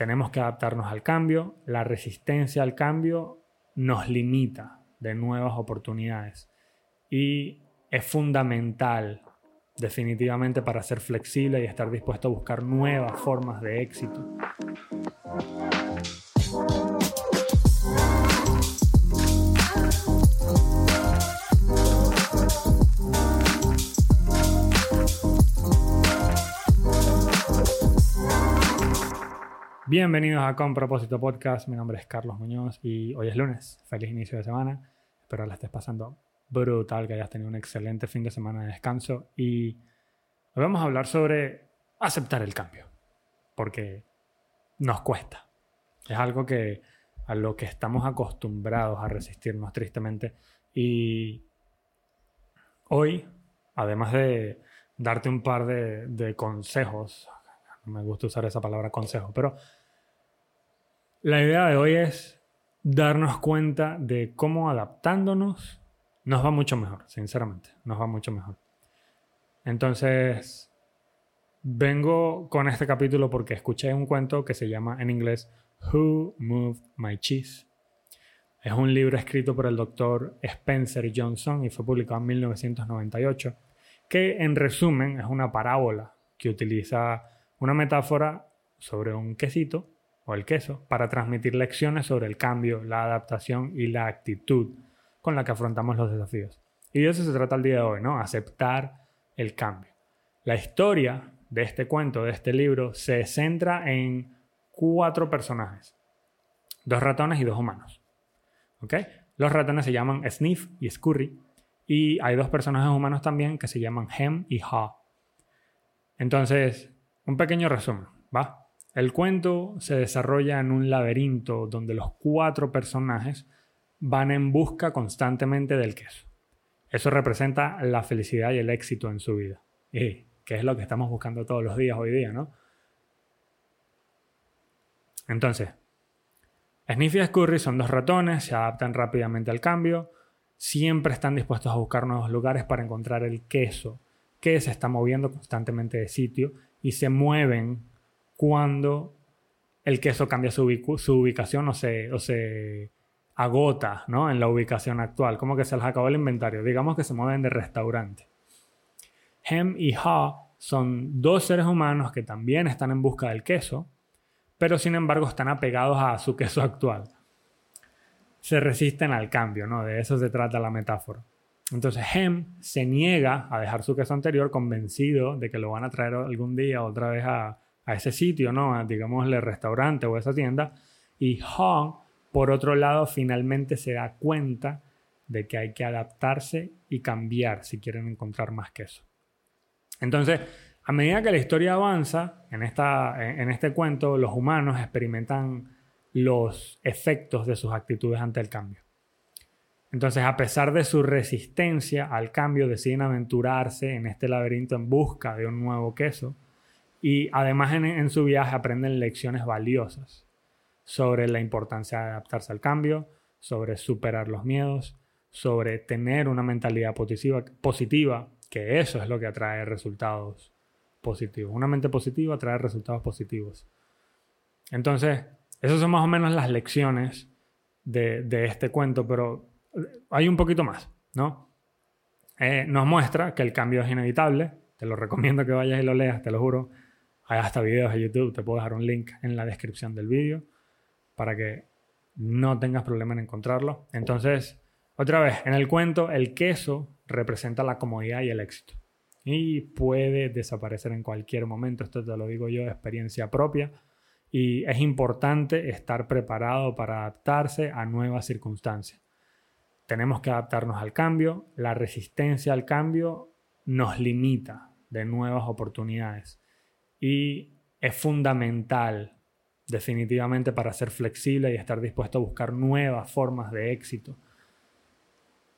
tenemos que adaptarnos al cambio, la resistencia al cambio nos limita de nuevas oportunidades y es fundamental definitivamente para ser flexible y estar dispuesto a buscar nuevas formas de éxito. Bienvenidos a Con Propósito Podcast. Mi nombre es Carlos Muñoz y hoy es lunes. Feliz inicio de semana. Espero la estés pasando brutal, que hayas tenido un excelente fin de semana de descanso. Y hoy vamos a hablar sobre aceptar el cambio. Porque nos cuesta. Es algo que a lo que estamos acostumbrados a resistirnos tristemente. Y hoy, además de darte un par de, de consejos, no me gusta usar esa palabra consejo, pero la idea de hoy es darnos cuenta de cómo adaptándonos nos va mucho mejor, sinceramente, nos va mucho mejor. Entonces, vengo con este capítulo porque escuché un cuento que se llama en inglés Who Moved My Cheese. Es un libro escrito por el doctor Spencer Johnson y fue publicado en 1998, que en resumen es una parábola que utiliza una metáfora sobre un quesito el queso para transmitir lecciones sobre el cambio, la adaptación y la actitud con la que afrontamos los desafíos. Y de eso se trata el día de hoy, ¿no? Aceptar el cambio. La historia de este cuento, de este libro, se centra en cuatro personajes. Dos ratones y dos humanos. ¿Ok? Los ratones se llaman Sniff y Scurry. Y hay dos personajes humanos también que se llaman Hem y Ha. Entonces, un pequeño resumen, ¿va? El cuento se desarrolla en un laberinto donde los cuatro personajes van en busca constantemente del queso. Eso representa la felicidad y el éxito en su vida. Y que es lo que estamos buscando todos los días hoy día, ¿no? Entonces, Sniffy y Scurry son dos ratones, se adaptan rápidamente al cambio, siempre están dispuestos a buscar nuevos lugares para encontrar el queso, que se está moviendo constantemente de sitio y se mueven cuando el queso cambia su, ubicación o se, agota en la ubicación actual, como que se les acabó el inventario, digamos que se mueven de restaurante. Hem y Ha son dos seres humanos que también están en busca del queso, pero sin embargo están apegados a su queso actual. Se resisten al cambio, ¿no? De eso se trata la metáfora. Entonces Hem se niega a dejar su queso anterior convencido de que lo van a traer algún día otra vez a, a ese sitio, ¿no? digamos, el restaurante o esa tienda. Y Hong, por otro lado, finalmente se da cuenta de que hay que adaptarse y cambiar si quieren encontrar más queso. Entonces, a medida que la historia avanza, en, esta, en este cuento, los humanos experimentan los efectos de sus actitudes ante el cambio. Entonces, a pesar de su resistencia al cambio, deciden aventurarse en este laberinto en busca de un nuevo queso y además en, su viaje aprenden lecciones valiosas sobre la importancia de adaptarse al cambio, sobre superar los miedos, sobre tener una mentalidad positiva, positiva, que eso es lo que atrae resultados positivos. Una mente positiva atrae resultados positivos. Entonces, esas son más o menos las lecciones de, este cuento, pero hay un poquito más, ¿no? Eh, nos muestra que el cambio es inevitable. Te lo recomiendo que vayas y lo leas, te lo juro. Hay hasta videos de YouTube, te puedo dejar un link en la descripción del vídeo para que no tengas problema en encontrarlo. Entonces, otra vez, en el cuento, el queso representa la comodidad y el éxito. Y puede desaparecer en cualquier momento, esto te lo digo yo de experiencia propia. Y es importante estar preparado para adaptarse a nuevas circunstancias. Tenemos que adaptarnos al cambio. La resistencia al cambio nos limita de nuevas oportunidades y es fundamental definitivamente para ser flexible y estar dispuesto a buscar nuevas formas de éxito.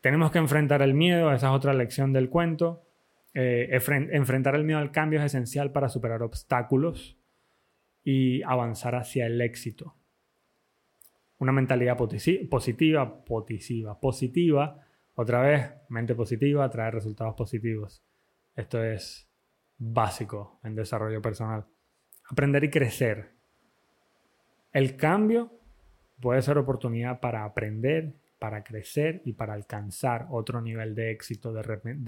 Tenemos que enfrentar el miedo, esa es otra lección del cuento. Eh, enfrentar el miedo al cambio es esencial para superar obstáculos y avanzar hacia el éxito. Una mentalidad positiva, positiva, positiva, otra vez, mente positiva trae resultados positivos. Esto es básico en desarrollo personal. Aprender y crecer. El cambio puede ser oportunidad para aprender, para crecer y para alcanzar otro nivel de éxito de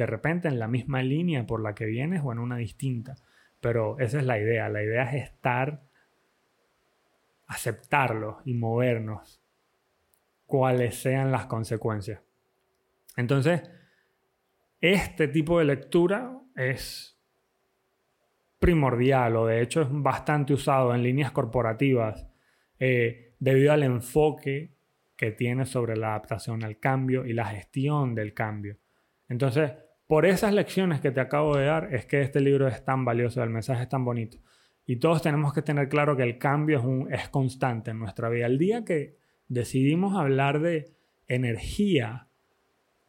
repente, en la misma línea por la que vienes o en una distinta. Pero esa es la idea. La idea es estar, aceptarlo y movernos, cuales sean las consecuencias. Entonces, este tipo de lectura es primordial o de hecho es bastante usado en líneas corporativas eh, debido al enfoque que tiene sobre la adaptación al cambio y la gestión del cambio. Entonces, por esas lecciones que te acabo de dar es que este libro es tan valioso, el mensaje es tan bonito. Y todos tenemos que tener claro que el cambio es, un, es constante en nuestra vida. El día que decidimos hablar de energía,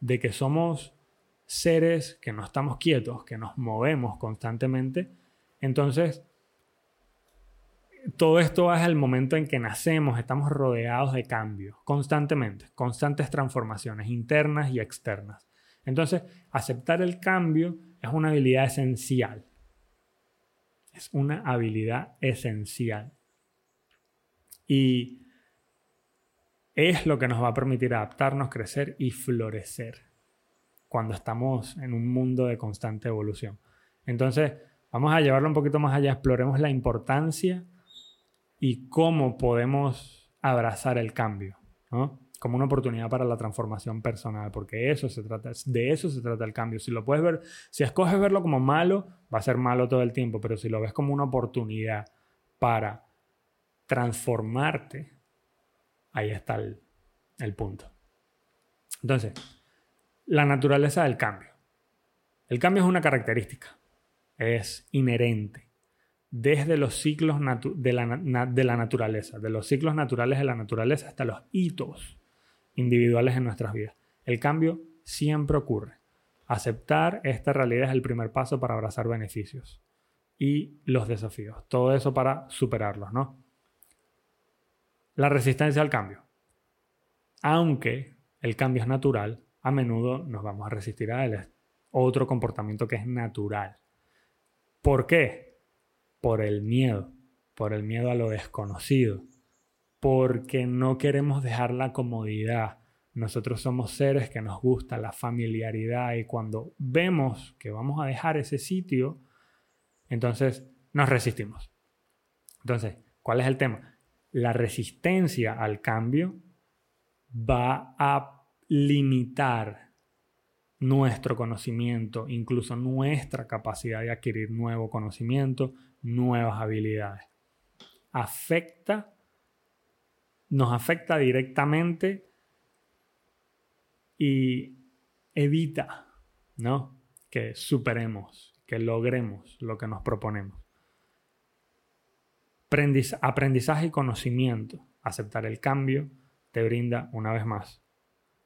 de que somos seres que no estamos quietos, que nos movemos constantemente, entonces todo esto es el momento en que nacemos, estamos rodeados de cambios constantemente, constantes transformaciones internas y externas. Entonces, aceptar el cambio es una habilidad esencial. Es una habilidad esencial. Y es lo que nos va a permitir adaptarnos, crecer y florecer cuando estamos en un mundo de constante evolución. Entonces, vamos a llevarlo un poquito más allá, exploremos la importancia y cómo podemos abrazar el cambio, ¿no? Como una oportunidad para la transformación personal, porque eso se trata, de eso se trata el cambio. Si lo puedes ver, si escoges verlo como malo, va a ser malo todo el tiempo, pero si lo ves como una oportunidad para transformarte, ahí está el, el punto. Entonces, la naturaleza del cambio. El cambio es una característica, es inherente desde los ciclos de la, de la naturaleza, de los ciclos naturales de la naturaleza hasta los hitos individuales en nuestras vidas. El cambio siempre ocurre. Aceptar esta realidad es el primer paso para abrazar beneficios y los desafíos. Todo eso para superarlos, ¿no? La resistencia al cambio. Aunque el cambio es natural, a menudo nos vamos a resistir a él. otro comportamiento que es natural. ¿Por qué? por el miedo, por el miedo a lo desconocido, porque no queremos dejar la comodidad. Nosotros somos seres que nos gusta la familiaridad y cuando vemos que vamos a dejar ese sitio, entonces nos resistimos. Entonces, ¿cuál es el tema? La resistencia al cambio va a limitar nuestro conocimiento, incluso nuestra capacidad de adquirir nuevo conocimiento, nuevas habilidades. Afecta, nos afecta directamente y evita, ¿no? Que superemos, que logremos lo que nos proponemos. Aprendizaje y conocimiento, aceptar el cambio, te brinda una vez más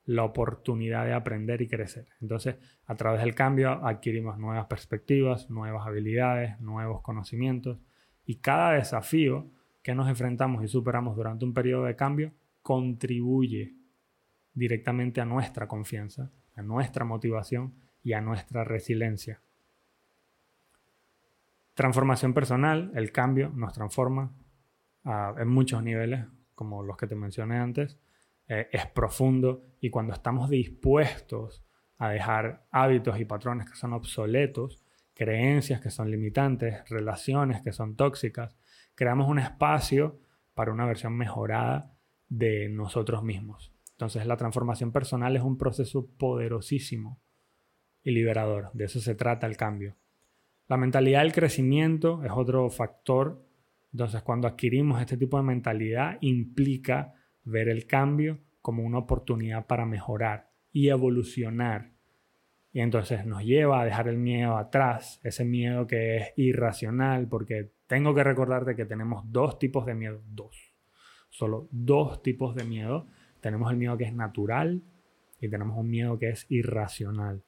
la oportunidad de aprender y crecer. Entonces, a través del cambio adquirimos nuevas perspectivas, nuevas habilidades, nuevos conocimientos y cada desafío que nos enfrentamos y superamos durante un periodo de cambio contribuye directamente a nuestra confianza, a nuestra motivación y a nuestra resiliencia. Transformación personal, el cambio nos transforma en muchos niveles, como los que te mencioné antes eh, es profundo y cuando estamos dispuestos a dejar hábitos y patrones que son obsoletos, creencias que son limitantes, relaciones que son tóxicas, creamos un espacio para una versión mejorada de nosotros mismos. Entonces la transformación personal es un proceso poderosísimo y liberador. De eso se trata el cambio. La mentalidad del crecimiento es otro factor. Entonces cuando adquirimos este tipo de mentalidad implica ver el cambio como una oportunidad para mejorar y evolucionar. Y entonces nos lleva a dejar el miedo atrás, ese miedo que es irracional, porque tengo que recordarte que tenemos dos tipos de miedo, dos, solo dos tipos de miedo. Tenemos el miedo que es natural y tenemos un miedo que es irracional.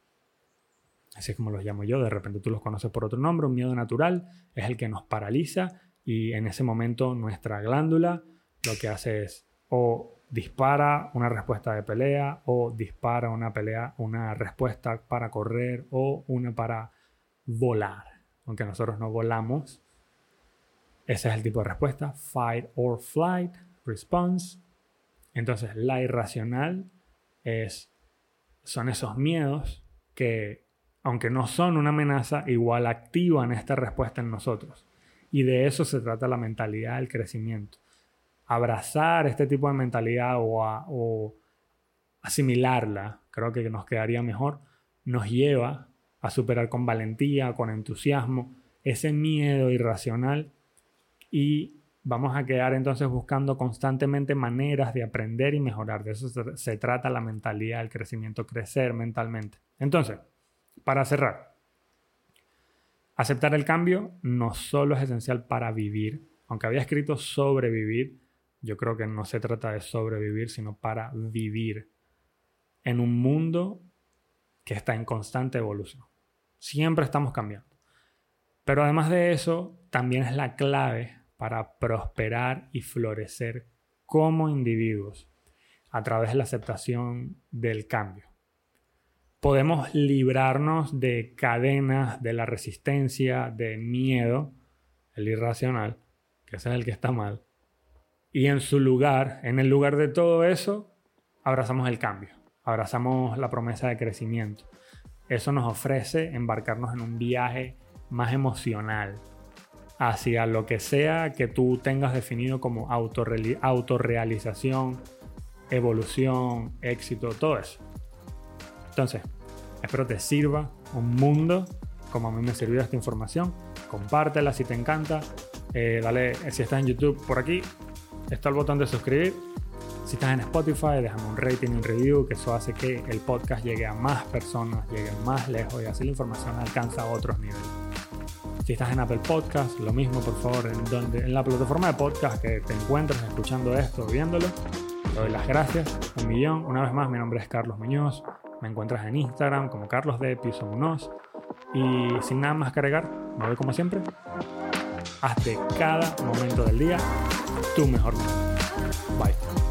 Así es como los llamo yo, de repente tú los conoces por otro nombre, un miedo natural es el que nos paraliza y en ese momento nuestra glándula lo que hace es o dispara una respuesta de pelea o dispara una pelea, una respuesta para correr o una para volar. Aunque nosotros no volamos, Ese es el tipo de respuesta, fight or flight response. Entonces, la irracional es, son esos miedos que, aunque no son una amenaza, igual activan esta respuesta en nosotros. Y de eso se trata la mentalidad del crecimiento. Abrazar este tipo de mentalidad o, o asimilarla, creo que nos quedaría mejor, nos lleva a superar con valentía, con entusiasmo, ese miedo irracional y vamos a quedar entonces buscando constantemente maneras de aprender y mejorar. De eso se, trata la mentalidad, el crecimiento, crecer mentalmente. Entonces, para cerrar, aceptar el cambio no solo es esencial para vivir, aunque había escrito sobrevivir, yo creo que no se trata de sobrevivir, sino para vivir en un mundo que está en constante evolución. Siempre estamos cambiando. Pero además de eso, también es la clave para prosperar y florecer como individuos a través de la aceptación del cambio. Podemos librarnos de cadenas de la resistencia, de miedo, el irracional, que ese es el que está mal. Y en su lugar, en el lugar de todo eso, abrazamos el cambio, abrazamos la promesa de crecimiento. Eso nos ofrece embarcarnos en un viaje más emocional hacia lo que sea que tú tengas definido como autorrealización, evolución, éxito, todo eso. Entonces, espero te sirva un mundo como a mí me sirvió esta información. Compártela si te encanta. Eh, dale, si estás en YouTube por aquí, está el botón de suscribir. Si estás en Spotify, déjame un rating, un review, que eso hace que el podcast llegue a más personas, llegue más lejos y así la información alcanza a otros niveles. Si estás en Apple Podcast, lo mismo, por favor, en, donde, en la plataforma de podcast que te encuentres escuchando esto, viéndolo. Te doy las gracias, un millón. Una vez más, mi nombre es Carlos Muñoz. Me encuentras en Instagram como Carlos de Piso Muñoz. Y sin nada más que agregar, me voy como siempre. Haz de cada momento del día tu mejor momento. Bye.